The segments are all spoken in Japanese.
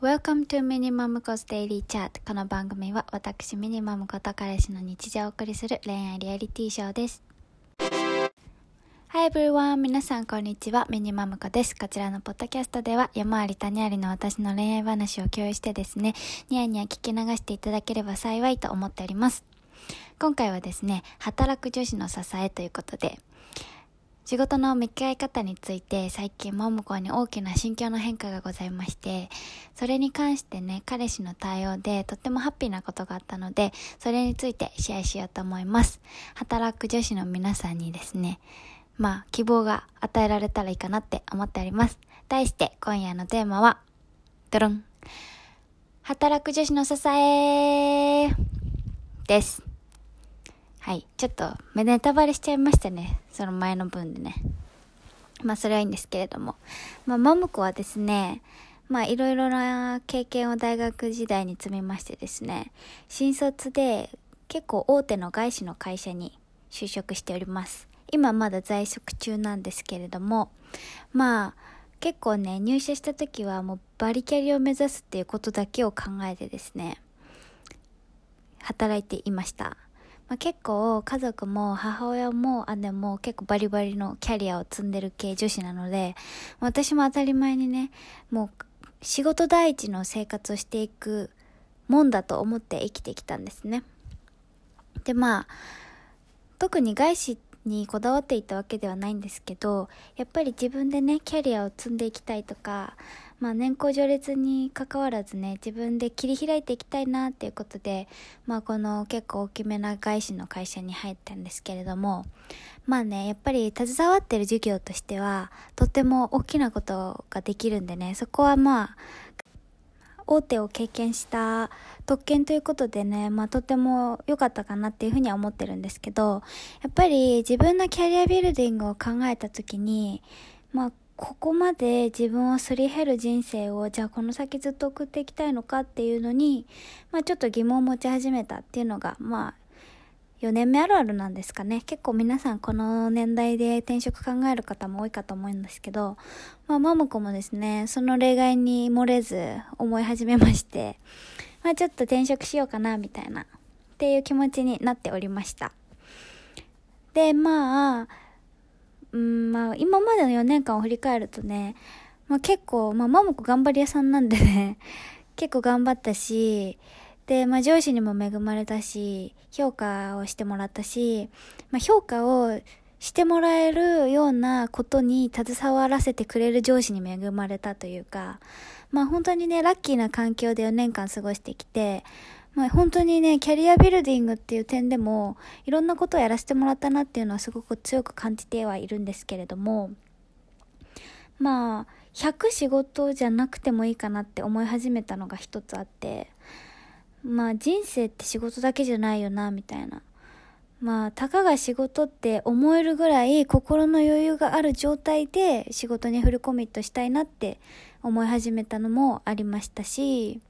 Welcome to Minimum Cos Daily Chat この番組は私ミニマムこと彼氏の日常をお送りする恋愛リアリティショーです Hi everyone! 皆さんこんにちは。ミニマムコです。こちらのポッドキャストでは山あり谷ありの私の恋愛話を共有してですね、ニヤニヤ聞き流していただければ幸いと思っております。今回はですね、働く女子の支えということで、仕事の向き合い方について最近ももこに大きな心境の変化がございまして、それに関してね、彼氏の対応でとってもハッピーなことがあったので、それについてシェアしようと思います。働く女子の皆さんにですね、まあ、希望が与えられたらいいかなって思っております。題して今夜のテーマは、ドロン。働く女子の支えです。はい。ちょっと、ネタバレしちゃいましたね。その前の分でね。まあ、それはいいんですけれども。まあ、マムコはですね、まあ、いろいろな経験を大学時代に積みましてですね、新卒で結構大手の外資の会社に就職しております。今まだ在職中なんですけれども、まあ、結構ね、入社した時はもうバリキャリを目指すっていうことだけを考えてですね、働いていました。まあ、結構家族も母親も姉も結構バリバリのキャリアを積んでる系女子なので、私も当たり前にね、もう仕事第一の生活をしていくもんだと思って生きてきたんですね。で、まあ、特に外資にこだわっていたわけではないんですけど、やっぱり自分でね、キャリアを積んでいきたいとか、まあ、年功序列に関わらずね自分で切り開いていきたいなっていうことで、まあ、この結構大きめな外資の会社に入ったんですけれどもまあねやっぱり携わってる授業としてはとっても大きなことができるんでねそこはまあ大手を経験した特権ということでね、まあとても良かったかなっていうふうには思ってるんですけど、やっぱり自分のキャリアビルディングを考えた時に、まあここまで自分をすり減る人生をじゃあこの先ずっと送っていきたいのかっていうのに、まあ、ちょっと疑問を持ち始めたっていうのがまあ4年目あるあるなんですかね。結構皆さんこの年代で転職考える方も多いかと思うんですけどまあマムコもですねその例外に漏れず思い始めまして まあちょっと転職しようかなみたいなっていう気持ちになっておりました。でまあうんまあ今までの4年間を振り返るとね、まあ、結構、まあ、マモコ頑張り屋さんなんでね 結構頑張ったしで、まあ、上司にも恵まれたし評価をしてもらったし、まあ、評価をしてもらえるようなことに携わらせてくれる上司に恵まれたというか、まあ本当にね、ラッキーな環境で4年間過ごしてきて、まあ、本当にね、キャリアビルディングっていう点でも、いろんなことをやらせてもらったなっていうのはすごく強く感じてはいるんですけれども、まあ、100仕事じゃなくてもいいかなって思い始めたのが一つあって、まあ人生って仕事だけじゃないよな、みたいな。まあ、たかが仕事って思えるぐらい心の余裕がある状態で仕事にフルコミットしたいなって思い始めたのもありましたし、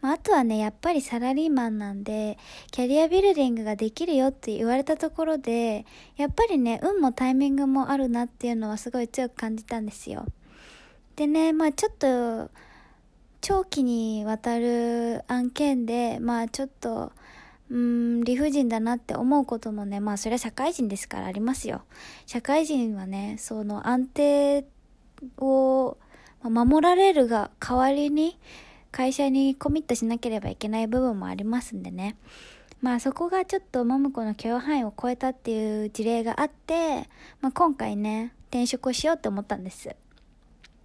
まあ、あとはね、やっぱりサラリーマンなんで、キャリアビルディングができるよって言われたところで、やっぱりね、運もタイミングもあるなっていうのはすごい強く感じたんですよ。でね、まあちょっと、長期にわたる案件で、まあちょっと、うん、理不尽だなって思うこともね、まあそれは社会人ですからありますよ。社会人はね、その安定を守られるが代わりに、会社にコミットしなければいけない部分もありますんでね。まあそこがちょっとももこの許容範囲を超えたっていう事例があって、まあ今回ね、転職をしようって思ったんです。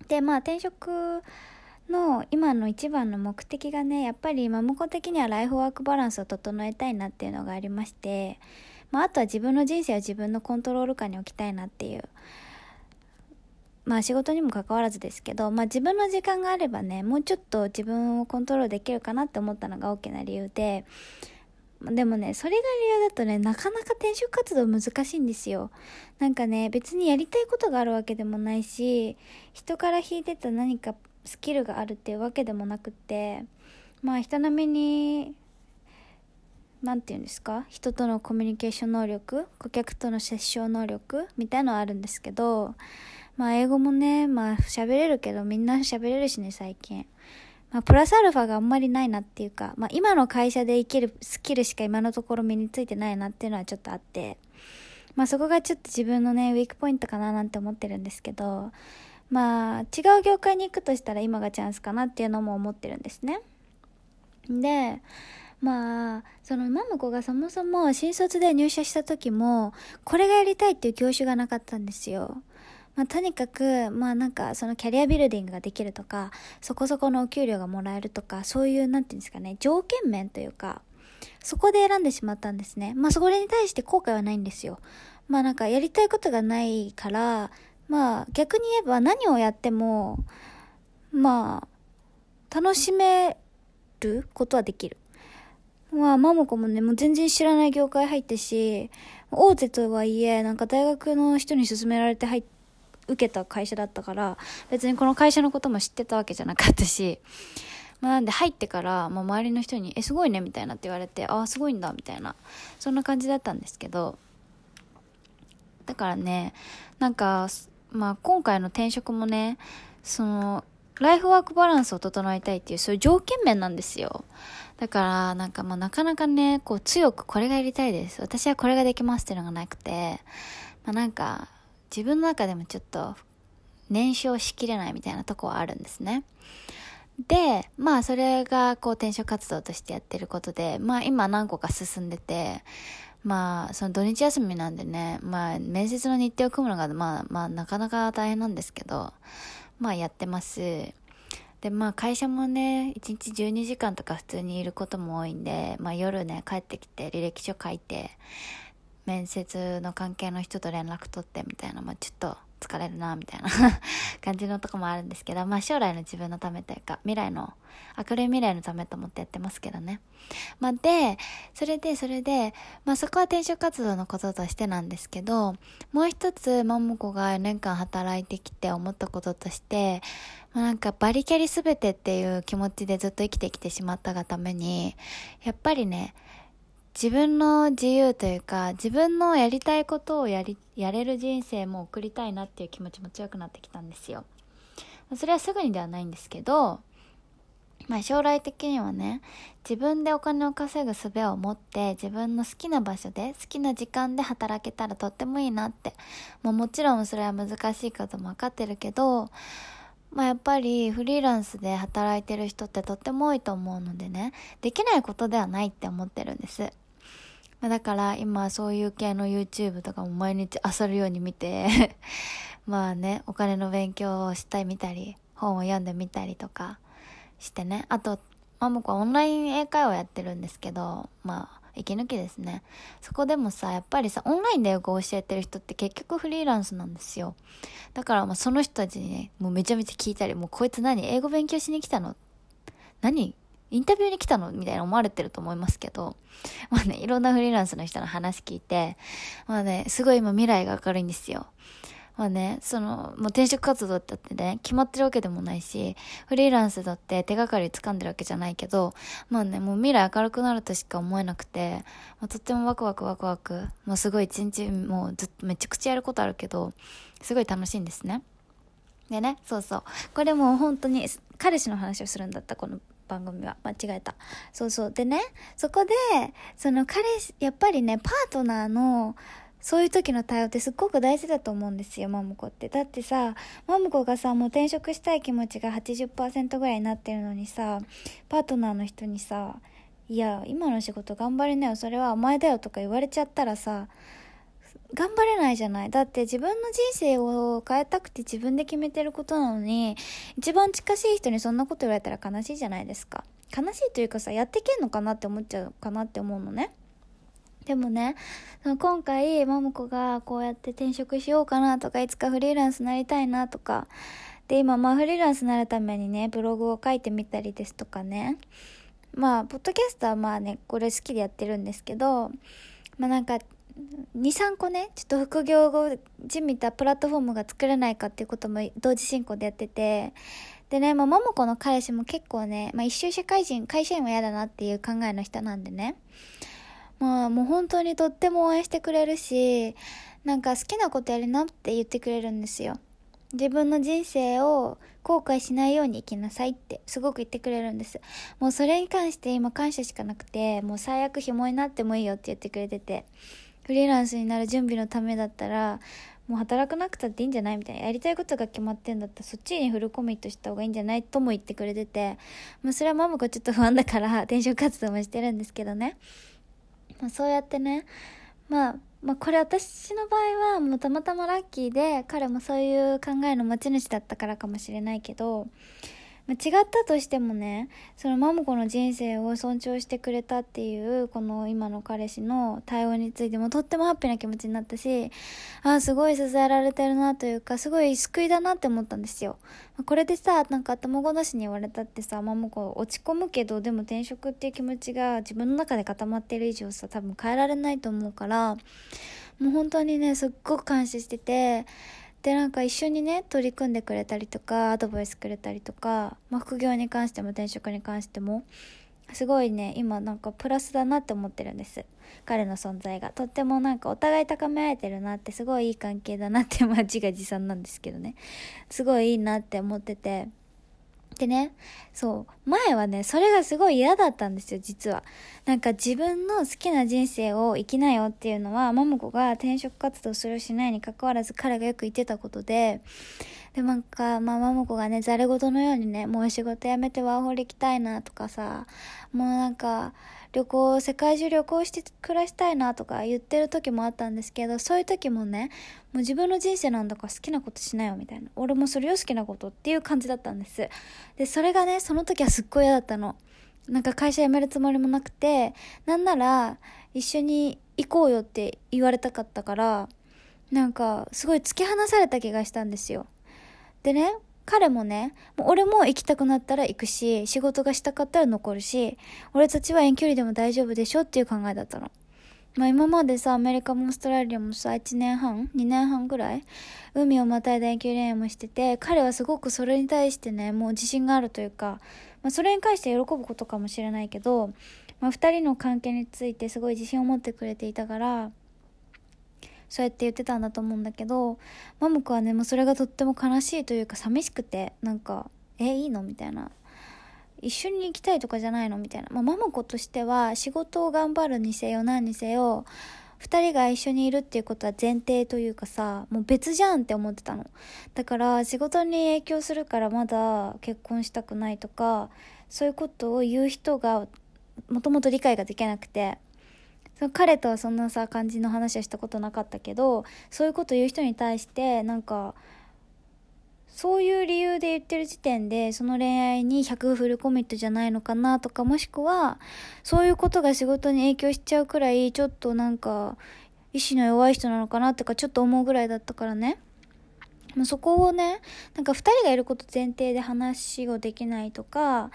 で、まあ転職の今の一番の目的がね、やっぱりマムコ的にはライフワークバランスを整えたいなっていうのがありまして、まああとは自分の人生を自分のコントロール下に置きたいなっていう。まあ仕事にも関わらずですけど、まあ自分の時間があればね、もうちょっと自分をコントロールできるかなって思ったのが大きな理由で、でもね、それが理由だとね、なかなか転職活動難しいんですよ。なんかね、別にやりたいことがあるわけでもないし、人から引いてた何かスキルがあるっていうわけでもなくって、まあ人並みに、なんて言うんですか人とのコミュニケーション能力顧客との接触能力みたいのはあるんですけど、まあ英語もね、まあ喋れるけどみんな喋れるしね最近。まあ、プラスアルファがあんまりないなっていうか、まあ、今の会社で生きるスキルしか今のところ身についてないなっていうのはちょっとあって、まあ、そこがちょっと自分のね、ウィークポイントかななんて思ってるんですけど、まあ、違う業界に行くとしたら今がチャンスかなっていうのも思ってるんですね。で、まあ、そのマムコがそもそも新卒で入社した時も、これがやりたいっていう業種がなかったんですよ。まあ、とにかく、まあなんか、そのキャリアビルディングができるとか、そこそこのお給料がもらえるとか、そういう、なんていうんですかね、条件面というか、そこで選んでしまったんですね。まあそれに対して後悔はないんですよ。まあなんかやりたいことがないから、まあ逆に言えば何をやっても、まあ、楽しめることはできる。まあ、マモコもね、もう全然知らない業界入ってし、大手とはいえ、なんか大学の人に勧められて入っ受けた会社だったから、別にこの会社のことも知ってたわけじゃなかったし、まあ、なんで入ってから、まあ、周りの人に、え、すごいねみたいなって言われて、ああ、すごいんだみたいな、そんな感じだったんですけど、だからね、なんか、まあ、今回の転職もね、その、ライフワークバランスを整えたいっていう、そういう条件面なんですよ。だから、なんかまあなかなかね、こう強くこれがやりたいです。私はこれができますっていうのがなくて、まあなんか、自分の中でもちょっと燃焼しきれないみたいなとこはあるんですね。で、まあそれがこう転職活動としてやってることで、まあ今何個か進んでて、まあその土日休みなんでね、まあ面接の日程を組むのがまあまあなかなか大変なんですけど、まあやってます。でまあ会社もね、1日12時間とか普通にいることも多いんで、まあ夜ね帰ってきて履歴書書いて、面接の関係の人と連絡取ってみたいな、まあ、ちょっと疲れるなみたいな 感じのとこもあるんですけど、まあ、将来の自分のためというか未来の明るい未来のためと思ってやってますけどね、まあ、でそれでそれで、まあ、そこは転職活動のこととしてなんですけどもう一つマモコが4年間働いてきて思ったこととして、まあ、なんかバリキャリ全てっていう気持ちでずっと生きてきてしまったがためにやっぱりね自分の自由というか、自分のやりたいことをやり、やれる人生も送りたいなっていう気持ちも強くなってきたんですよ。それはすぐにではないんですけど、まあ将来的にはね、自分でお金を稼ぐ術を持って自分の好きな場所で好きな時間で働けたらとってもいいなって。まあもちろんそれは難しいことも分かってるけど、まあやっぱりフリーランスで働いてる人ってとっても多いと思うのでね、できないことではないって思ってるんです。まあ、だから今そういう系の YouTube とかも毎日漁るように見て まあね、お金の勉強をしたり見たり、本を読んでみたりとかしてね。あと、マモコはオンライン英会話やってるんですけど、まあ、息抜きですね。そこでもさ、やっぱりさ、オンラインで英語を教えてる人って結局フリーランスなんですよ。だからまあその人たちにね、もうめちゃめちゃ聞いたり、もうこいつ何英語勉強しに来たの？何インタビューに来たの？みたいな思われてると思いますけど、まあね、いろんなフリーランスの人の話聞いて、まあね、すごい今未来が明るいんですよ。まあね、その、もう転職活動だってね、決まってるわけでもないし、フリーランスだって手がかり掴んでるわけじゃないけど、まあね、もう未来明るくなるとしか思えなくて、まあ、とってもワクワクワクワク、もうすごい一日もうずっとめちゃくちゃやることあるけど、すごい楽しいんですね。でね、そうそう。これもう本当に、彼氏の話をするんだった、この番組は。間違えた。そうそう。でね、そこで、その彼氏、やっぱりね、パートナーの、そういう時の対応ってすっごく大事だと思うんですよ、マムコって。だってさ、マムコがさ、もう転職したい気持ちが80%ぐらいになってるのにさ、パートナーの人にさ、いや、今の仕事頑張りなよ、それはお前だよとか言われちゃったらさ、頑張れないじゃない。だって自分の人生を変えたくて自分で決めてることなのに、一番近しい人にそんなこと言われたら悲しいじゃないですか。悲しいというかさ、やってけんのかなって思っちゃうかなって思うのね。でもね、今回、マモコがこうやって転職しようかなとか、いつかフリーランスなりたいなとか、で、今、まあフリーランスになるためにね、ブログを書いてみたりですとかね、まあ、ポッドキャストはまあね、これ好きでやってるんですけど、まあなんか、23個ねちょっと副業後じみたプラットフォームが作れないかっていうことも同時進行でやってて。でね、まあ、ももこの彼氏も結構ね、まあ、一周社会人会社員は嫌だなっていう考えの人なんでね。まあもう本当にとっても応援してくれるしなんか好きなことやりなって言ってくれるんですよ。自分の人生を後悔しないように生きなさいってすごく言ってくれるんです。もうそれに関して今感謝しかなくて、もう最悪紐になってもいいよって言ってくれてて、フリーランスになる準備のためだったら、もう働かなくたっていいんじゃないみたいな。やりたいことが決まってんだったらそっちにフルコミットした方がいいんじゃないとも言ってくれてて、まあそれはママがちょっと不安だから 転職活動もしてるんですけどね。まあそうやってね、まあ、まあこれ私の場合はもうたまたまラッキーで彼もそういう考えの持ち主だったからかもしれないけど、まあ、違ったとしてもねそのマモコの人生を尊重してくれたっていうこの今の彼氏の対応についてもとってもハッピーな気持ちになったしああすごい支えられてるなというかすごい救いだなって思ったんですよ。これでさなんか頭ごなしに言われたってさマモコ落ち込むけどでも転職っていう気持ちが自分の中で固まってる以上さ多分変えられないと思うからもう本当にねすっごく感謝しててでなんか一緒にね取り組んでくれたりとかアドバイスくれたりとか、まあ、副業に関しても転職に関してもすごいね今なんかプラスだなって思ってるんです。彼の存在が。とってもなんかお互い高め合えてるなってすごいいい関係だなってまあ自画自賛なんですけどね。すごいいいなって思ってて。でね、そう、前はね、それがすごい嫌だったんですよ、実は。なんか自分の好きな人生を生きなよっていうのは、桃子が転職活動するしないに関わらず彼がよく言ってたことで、で、なんか、まあ、マモコがね、ざれ言のようにね、もう仕事辞めてワーホリ行きたいなとかさ、もうなんか、旅行、世界中旅行して暮らしたいなとか言ってる時もあったんですけど、そういう時もね、もう自分の人生なんだから好きなことしなよみたいな。俺もそれを好きなことっていう感じだったんです。で、それがね、その時はすっごい嫌だったの。なんか会社辞めるつもりもなくて、なんなら一緒に行こうよって言われたかったから、なんかすごい突き放された気がしたんですよ。でね、彼もね、もう俺も行きたくなったら行くし、仕事がしたかったら残るし、俺たちは遠距離でも大丈夫でしょっていう考えだったの。まあ今までさ、アメリカもオーストラリアもさ、1年半 ?2 年半ぐらい海をまたいだ遠距離恋愛もしてて、彼はすごくそれに対してね、もう自信があるというか、まあそれに関して喜ぶことかもしれないけど、まあ二人の関係についてすごい自信を持ってくれていたから、そうやって言ってたんだと思うんだけどマムコはねもうそれがとっても悲しいというか寂しくてなんか「えいいの?」みたいな一緒に行きたいとかじゃないのみたいな、まあ、ママ子としては仕事を頑張るにせよ何にせよ2人が一緒にいるっていうことは前提というかさもう別じゃんって思ってたのだから仕事に影響するからまだ結婚したくないとかそういうことを言う人がもともと理解ができなくて彼とはそんなさ感じの話はしたことなかったけどそういうこと言う人に対してなんかそういう理由で言ってる時点でその恋愛に100フルコミットじゃないのかなとかもしくはそういうことが仕事に影響しちゃうくらいちょっとなんか意志の弱い人なのかなとかちょっと思うぐらいだったからね。そこをねなんか2人がいること前提で話をできないとか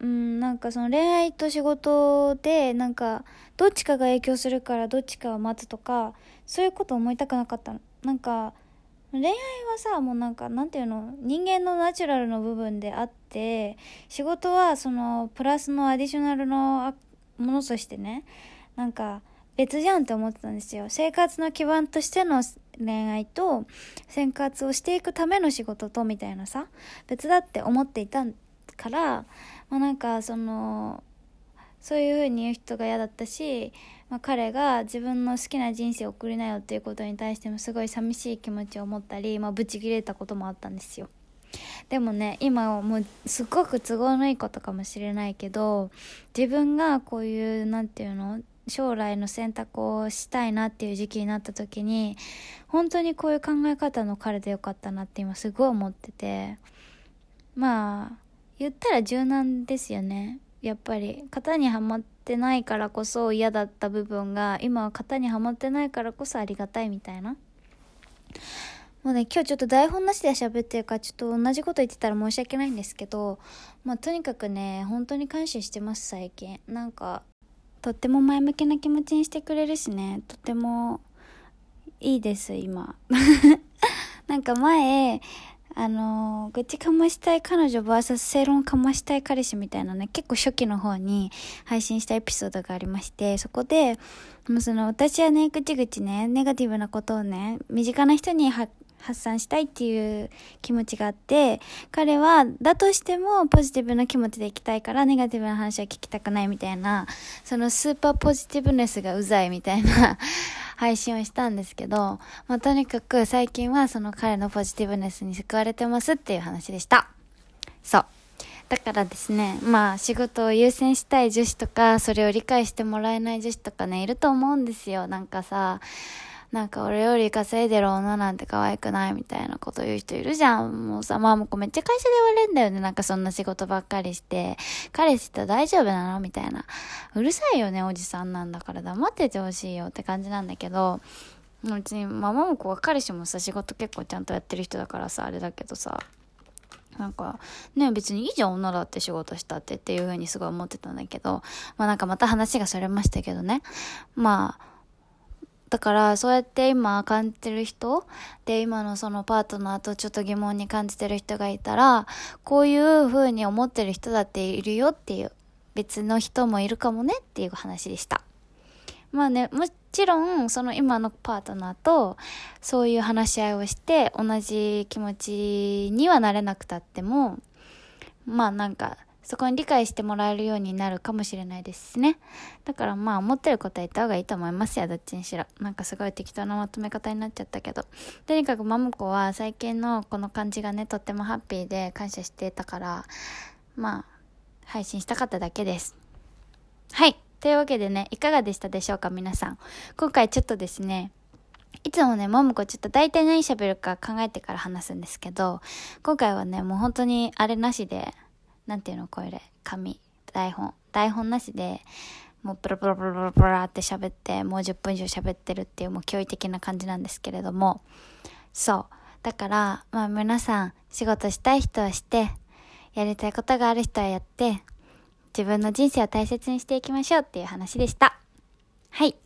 うんなんかその恋愛と仕事でなんかどっちかが影響するからどっちかを待つとかそういうこと思いたくなかったの。なんか恋愛はさもうなんかなんていうの人間のナチュラルの部分であって仕事はそのプラスのアディショナルのものとしてねなんか別じゃんって思ってたんですよ。生活の基盤としての恋愛と生活をしていくための仕事とみたいなさ別だって思っていたんから、まあ、なんかそのそういう風に言う人が嫌だったし、まあ、彼が自分の好きな人生を送りなよっていうことに対してもすごい寂しい気持ちを持ったり、まあ、ブチ切れたこともあったんですよ。でもね今はもうすっごく都合のいいことかもしれないけど自分がこういう何て言うの将来の選択をしたいなっていう時期になった時に本当にこういう考え方の彼でよかったなって今すごい思っててまあ言ったら柔軟ですよね。やっぱり。型にはまってないからこそ嫌だった部分が今は型にはまってないからこそありがたいみたいな。もうね今日ちょっと台本なしで喋ってるからちょっと同じこと言ってたら申し訳ないんですけどまあとにかくね本当に感謝してます最近。なんかとっても前向きな気持ちにしてくれるしね。とてもいいです今。なんか前あの愚痴かましたい彼女 VS 正論かましたい彼氏みたいなね、結構初期の方に配信したエピソードがありまして、そこで、もうその私はね、ぐちぐちね、ネガティブなことをね、身近な人に発散したいっていう気持ちがあって、彼は、だとしてもポジティブな気持ちでいきたいから、ネガティブな話は聞きたくないみたいな、そのスーパーポジティブネスがうざいみたいな配信をしたんですけど、まあ、とにかく最近はその彼のポジティブネスに救われてますっていう話でした。そう。だからですね、まあ仕事を優先したい女子とか、それを理解してもらえない女子とかね、いると思うんですよ。なんかさ、なんか俺より稼いでる女なんて可愛くないみたいなこと言う人いるじゃん。もうさ、まあもうめっちゃ会社で言われるんだよね。なんかそんな仕事ばっかりして。彼氏と大丈夫なのみたいな。うるさいよね、おじさんなんだから黙っててほしいよって感じなんだけど、うちに、まあ、ママ子は彼氏もさ、仕事結構ちゃんとやってる人だからさ、あれだけどさ、なんか、ね、別にいいじゃん、女だって仕事したってっていう風にすごい思ってたんだけど、まあなんかまた話がそれましたけどね。まあ、だからそうやって今感じてる人で今のそのパートナーとちょっと疑問に感じてる人がいたらこういう風に思ってる人だっているよっていう別の人もいるかもねっていう話でしたまあねもちろんその今のパートナーとそういう話し合いをして同じ気持ちにはなれなくたってもまあなんかそこに理解してもらえるようになるかもしれないですね。だからまあ思ってることは言った方がいいと思いますよ、どっちにしろ。なんかすごい適当なまとめ方になっちゃったけど。とにかくマムコは最近のこの感じがね、とってもハッピーで感謝してたから、まあ、配信したかっただけです。はい。というわけでね、いかがでしたでしょうか、皆さん。今回ちょっとですね、いつもね、ももこちょっと大体何喋るか考えてから話すんですけど、今回はね、もう本当にあれなしで、なんていうのこれ、紙、台本。台本なしで、もうプラプラプラプラプラって喋って、もう10分以上喋ってるっていうもう驚異的な感じなんですけれども、そう。だから、まあ皆さん、仕事したい人はして、やりたいことがある人はやって、自分の人生を大切にしていきましょうっていう話でした。はい。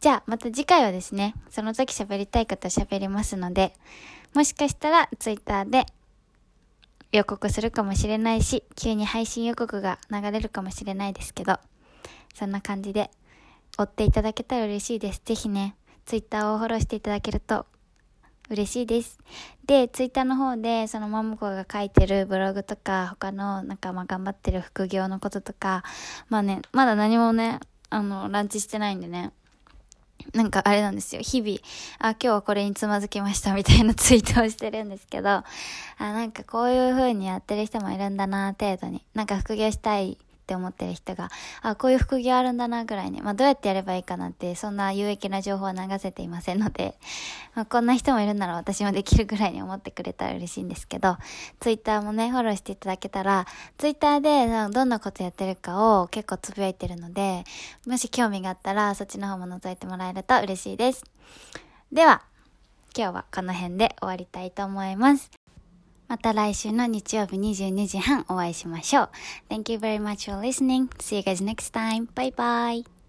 じゃあ、また次回はですね、その時喋りたいこと喋りますので、もしかしたら Twitter で予告するかもしれないし、急に配信予告が流れるかもしれないですけど、そんな感じで追っていただけたら嬉しいです。ぜひね、Twitter をフォローしていただけると嬉しいです。で、Twitter の方で、そのマムコが書いてるブログとか、他のなんかまあ頑張ってる副業のこととか、まあね、まだ何もね、あの、ランチしてないんでね、なんかあれなんですよ。日々、あ、今日はこれにつまずきましたみたいなツイートをしてるんですけど、あ、なんかこういう風にやってる人もいるんだな、程度に。なんか副業したいって思ってる人が、あ、こういう副業あるんだなぐらいに、まあどうやってやればいいかなって、そんな有益な情報は流せていませんので、まあこんな人もいるなら私もできるぐらいに思ってくれたら嬉しいんですけど、ツイッターもね、フォローしていただけたら、ツイッターでどんなことやってるかを結構つぶやいてるので、もし興味があったらそっちの方も覗いてもらえると嬉しいです。では、今日はこの辺で終わりたいと思います。また来週の日曜日22時半お会いしましょう。Thank you very much for listening. See you guys next time. Bye bye.